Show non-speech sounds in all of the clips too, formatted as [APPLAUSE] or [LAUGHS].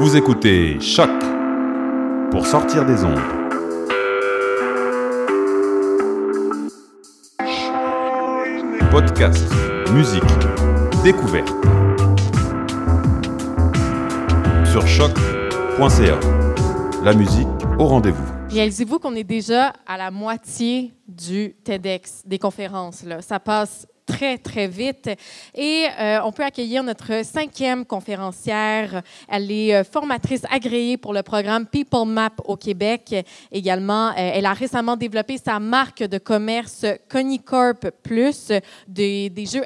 Vous écoutez Choc pour sortir des ondes. Podcast, musique, découverte. Sur choc.ca. La musique au rendez-vous. Réalisez-vous qu'on est déjà à la moitié du TEDx, des conférences. Là. Ça passe très, très vite. Et euh, on peut accueillir notre cinquième conférencière. Elle est euh, formatrice agréée pour le programme People Map au Québec. Également, euh, elle a récemment développé sa marque de commerce Conicorp Plus, des, jeux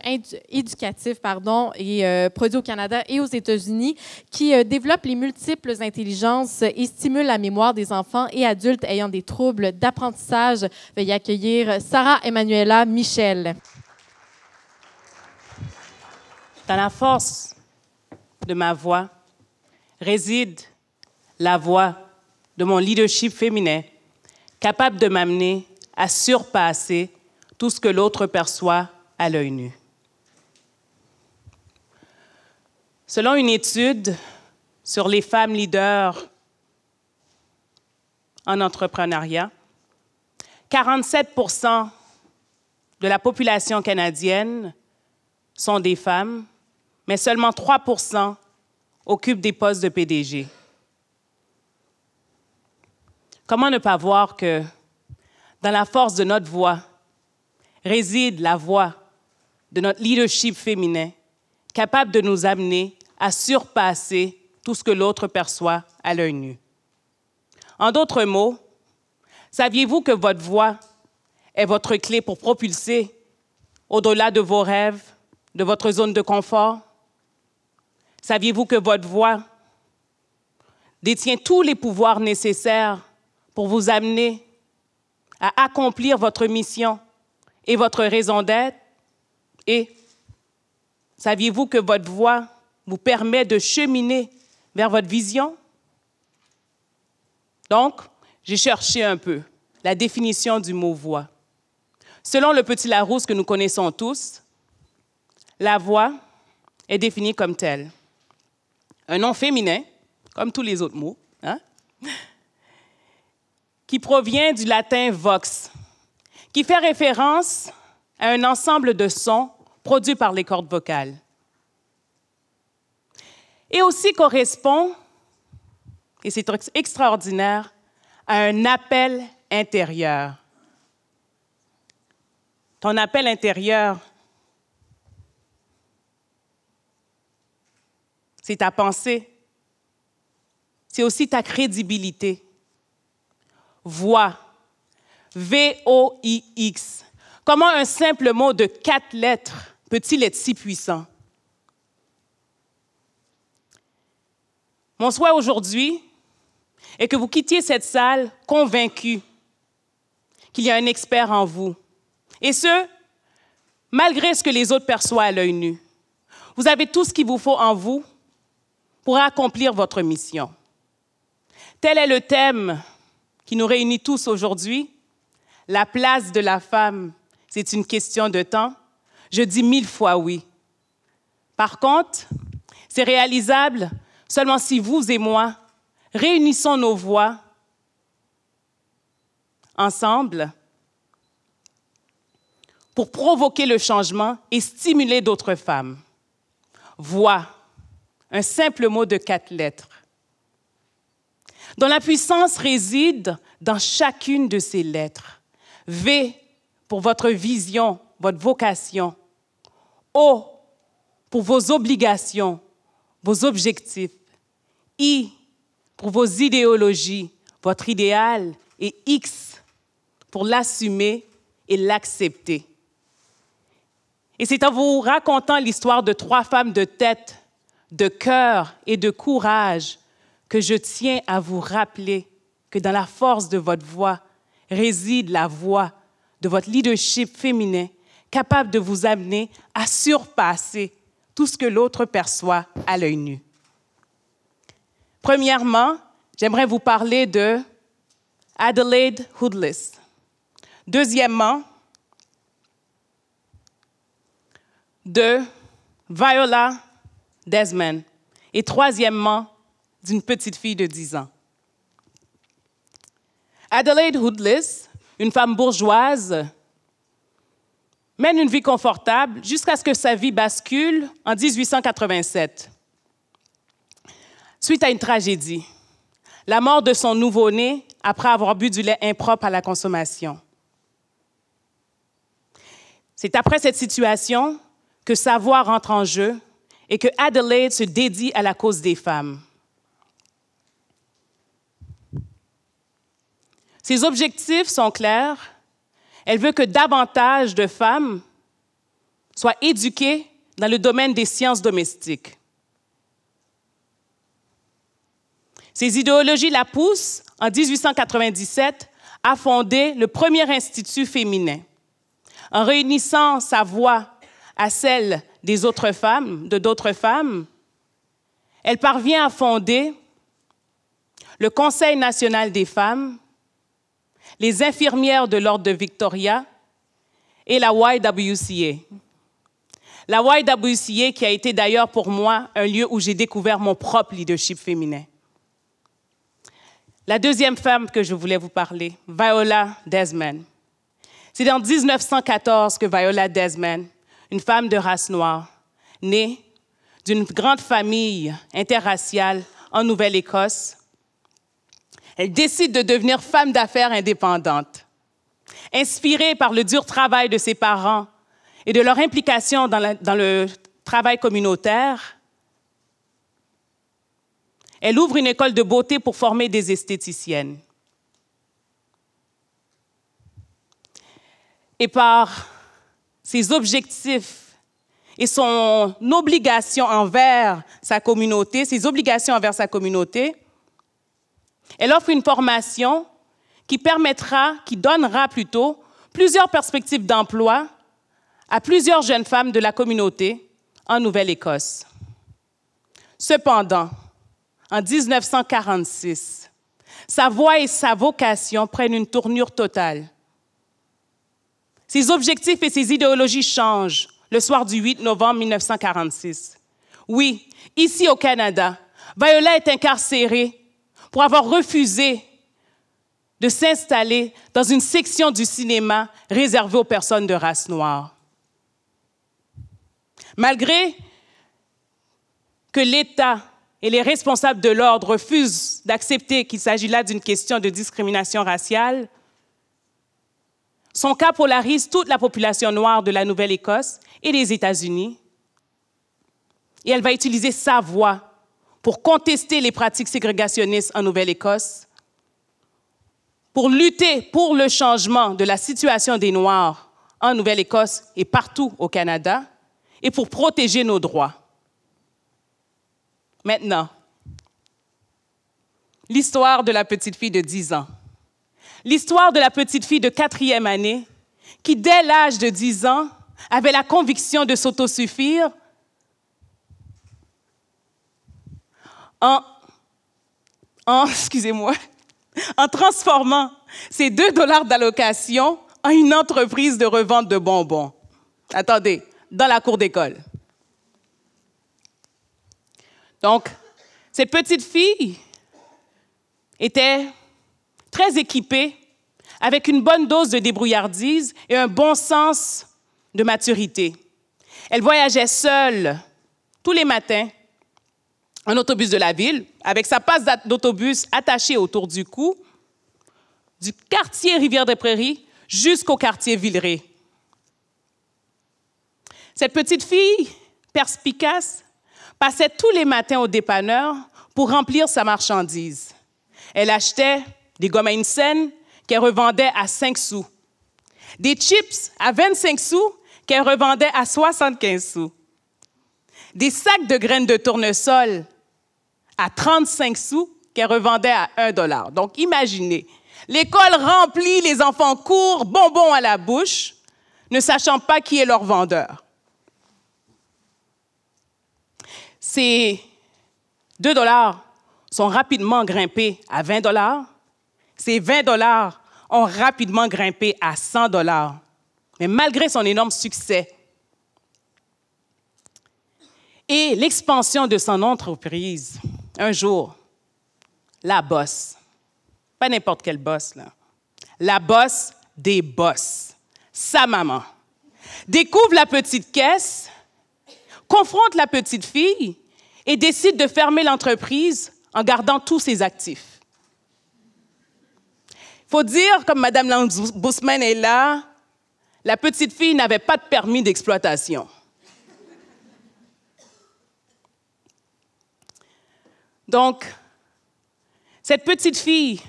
éducatifs pardon, et produits au Canada et aux États-Unis, qui développe les multiples intelligences et stimule la mémoire des enfants et adultes ayant des troubles d'apprentissage. Veuillez accueillir Sarah Emanuela Michel. Dans la force de ma voix réside la voix de mon leadership féminin, capable de m'amener à surpasser tout ce que l'autre perçoit à l'œil nu. Selon une étude sur les femmes leaders en entrepreneuriat, 47% de la population canadienne sont des femmes mais seulement 3% occupent des postes de PDG. Comment ne pas voir que dans la force de notre voix réside la voix de notre leadership féminin, capable de nous amener à surpasser tout ce que l'autre perçoit à l'œil nu? En d'autres mots, saviez-vous que votre voix est votre clé pour propulser au-delà de vos rêves, de votre zone de confort? Saviez-vous que votre voix détient tous les pouvoirs nécessaires pour vous amener à accomplir votre mission et votre raison d'être? Et saviez-vous que votre voix vous permet de cheminer vers votre vision? Donc, j'ai cherché un peu la définition du mot voix. Selon le petit Larousse que nous connaissons tous, la voix est définie comme telle un nom féminin, comme tous les autres mots, hein, qui provient du latin vox, qui fait référence à un ensemble de sons produits par les cordes vocales. Et aussi correspond, et c'est extraordinaire, à un appel intérieur. Ton appel intérieur, c'est ta pensée. C'est aussi ta crédibilité. Voix. V-O-I-X. Comment un simple mot de quatre lettres peut-il être si puissant? Mon souhait aujourd'hui est que vous quittiez cette salle convaincu qu'il y a un expert en vous. Et ce, malgré ce que les autres perçoivent à l'œil nu. Vous avez tout ce qu'il vous faut en vous pour accomplir votre mission. Tel est le thème qui nous réunit tous aujourd'hui. La place de la femme, c'est une question de temps. Je dis mille fois oui. Par contre, c'est réalisable seulement si vous et moi réunissons nos voix ensemble pour provoquer le changement et stimuler d'autres femmes. Voix un simple mot de quatre lettres, dont la puissance réside dans chacune de ces lettres. V pour votre vision, votre vocation. O pour vos obligations, vos objectifs. I pour vos idéologies, votre idéal. Et X pour l'assumer et l'accepter. Et c'est en vous racontant l'histoire de trois femmes de tête de cœur et de courage que je tiens à vous rappeler que dans la force de votre voix réside la voix de votre leadership féminin capable de vous amener à surpasser tout ce que l'autre perçoit à l'œil nu. Premièrement, j'aimerais vous parler de Adelaide Hoodless. Deuxièmement, de Viola Desmond. Et troisièmement, d'une petite fille de 10 ans. Adelaide Hoodless, une femme bourgeoise, mène une vie confortable jusqu'à ce que sa vie bascule en 1887. Suite à une tragédie, la mort de son nouveau-né après avoir bu du lait impropre à la consommation. C'est après cette situation que sa voix rentre en jeu et que Adelaide se dédie à la cause des femmes. Ses objectifs sont clairs. Elle veut que davantage de femmes soient éduquées dans le domaine des sciences domestiques. Ses idéologies la poussent, en 1897, à fonder le premier institut féminin. En réunissant sa voix à celle des autres femmes, de d'autres femmes, elle parvient à fonder le Conseil national des femmes, les infirmières de l'Ordre de Victoria et la YWCA. La YWCA qui a été d'ailleurs pour moi un lieu où j'ai découvert mon propre leadership féminin. La deuxième femme que je voulais vous parler, Viola Desmond. C'est en 1914 que Viola Desmond, une femme de race noire, née d'une grande famille interraciale en Nouvelle-Écosse, elle décide de devenir femme d'affaires indépendante. Inspirée par le dur travail de ses parents et de leur implication dans, le travail communautaire, elle ouvre une école de beauté pour former des esthéticiennes. Et par ses objectifs et son obligation envers sa communauté, ses obligations envers sa communauté, elle offre une formation qui permettra, qui donnera plutôt, plusieurs perspectives d'emploi à plusieurs jeunes femmes de la communauté en Nouvelle-Écosse. Cependant, en 1946. Sa voix et sa vocation prennent une tournure totale. Ses objectifs et ses idéologies changent le soir du 8 novembre 1946. Oui, ici au Canada, Viola est incarcérée pour avoir refusé de s'installer dans une section du cinéma réservée aux personnes de race noire. Malgré que l'État et les responsables de l'ordre refusent d'accepter qu'il s'agit là d'une question de discrimination raciale, son cas polarise toute la population noire de la Nouvelle-Écosse et des États-Unis. Et elle va utiliser sa voix pour contester les pratiques ségrégationnistes en Nouvelle-Écosse, pour lutter pour le changement de la situation des Noirs en Nouvelle-Écosse et partout au Canada, et pour protéger nos droits. Maintenant, l'histoire de la petite fille de 10 ans. L'histoire de la petite fille de quatrième année qui, dès l'âge de 10 ans, avait la conviction de s'autosuffire en, en [LAUGHS] excusez-moi, en transformant ces 2 dollars d'allocation en une entreprise de revente de bonbons. Attendez, dans la cour d'école. Donc, cette petite fille était très équipée, avec une bonne dose de débrouillardise et un bon sens de maturité. Elle voyageait seule tous les matins en autobus de la ville, avec sa passe d'autobus attachée autour du cou, du quartier Rivière-des-Prairies jusqu'au quartier Villeray. Cette petite fille perspicace passait tous les matins au dépanneur pour remplir sa marchandise. Elle achetait des gommes à une scène qu'elle revendait à 5 sous, des chips à 25 sous qu'elle revendait à 75 sous, des sacs de graines de tournesol à 35 sous qu'elle revendait à 1 dollar. Donc imaginez, l'école remplie, les enfants courent, bonbons à la bouche, ne sachant pas qui est leur vendeur. Ces 2 dollars sont rapidement grimpés à 20 dollars. Ces 20 dollars ont rapidement grimpé à 100 dollars. Mais malgré son énorme succès et l'expansion de son entreprise, un jour, la bosse. Pas n'importe quelle bosse, là. La bosse des bosses. Sa maman. Découvre la petite caisse, confronte la petite fille et décide de fermer l'entreprise en gardant tous ses actifs. Faut dire, comme Mme Lanzbousman est là, la petite fille n'avait pas de permis d'exploitation. Donc, cette petite fille,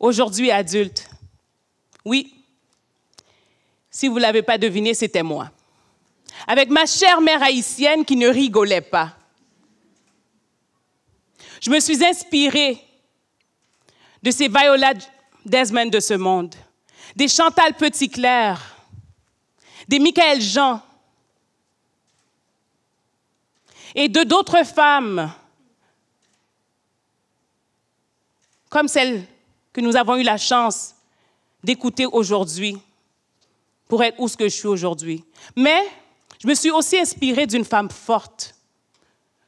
aujourd'hui adulte, oui, si vous ne l'avez pas deviné, c'était moi. Avec ma chère mère haïtienne qui ne rigolait pas. Je me suis inspirée de ces Viola Desmond de ce monde, des Chantal Petit-Clair, des Michael Jean et de d'autres femmes comme celle que nous avons eu la chance d'écouter aujourd'hui pour être où je suis aujourd'hui. Mais je me suis aussi inspirée d'une femme forte,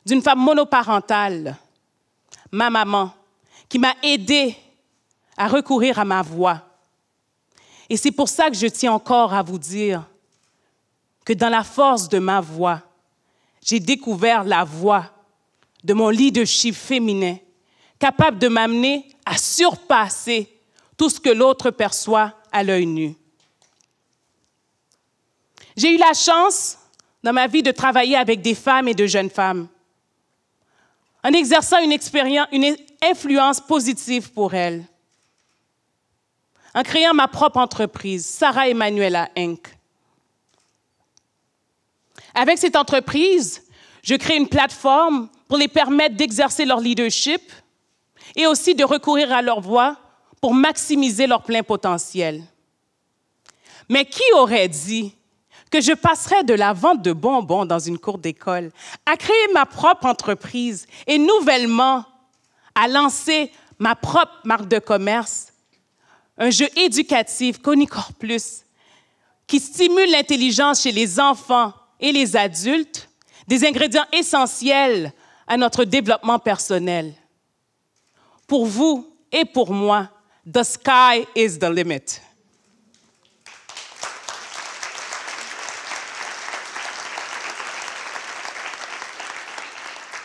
d'une femme monoparentale, ma maman, qui m'a aidée à recourir à ma voix. Et c'est pour ça que je tiens encore à vous dire que dans la force de ma voix, j'ai découvert la voix de mon leadership féminin, capable de m'amener à surpasser tout ce que l'autre perçoit à l'œil nu. J'ai eu la chance dans ma vie de travailler avec des femmes et de jeunes femmes, en exerçant une, une influence positive pour elles, en créant ma propre entreprise, Sarah Emanuela Inc. Avec cette entreprise, je crée une plateforme pour les permettre d'exercer leur leadership et aussi de recourir à leur voix pour maximiser leur plein potentiel. Mais qui aurait dit que je passerais de la vente de bonbons dans une cour d'école à créer ma propre entreprise et nouvellement à lancer ma propre marque de commerce, un jeu éducatif, Conicore Plus, qui stimule l'intelligence chez les enfants et les adultes, des ingrédients essentiels à notre développement personnel. Pour vous et pour moi, the sky is the limit.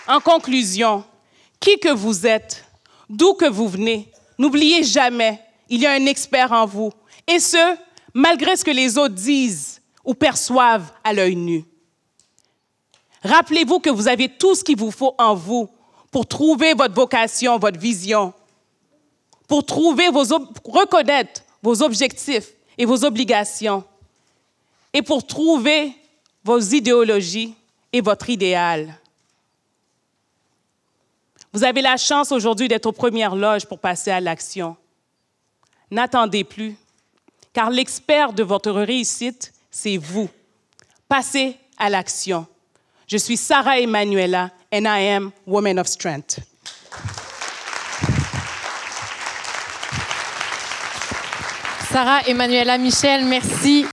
En conclusion, qui que vous êtes, d'où que vous venez, n'oubliez jamais, il y a un expert en vous. Et ce, malgré ce que les autres disent ou perçoivent à l'œil nu. Rappelez-vous que vous avez tout ce qu'il vous faut en vous pour trouver votre vocation, votre vision, pour trouver vos, reconnaître vos objectifs et vos obligations, et pour trouver vos idéologies et votre idéal. Vous avez la chance aujourd'hui d'être aux premières loges pour passer à l'action. N'attendez plus, car l'expert de votre réussite, c'est vous. Passez à l'action. Je suis Sarah Emanuela and I am Woman of Strength. Sarah Emanuela Michel, merci.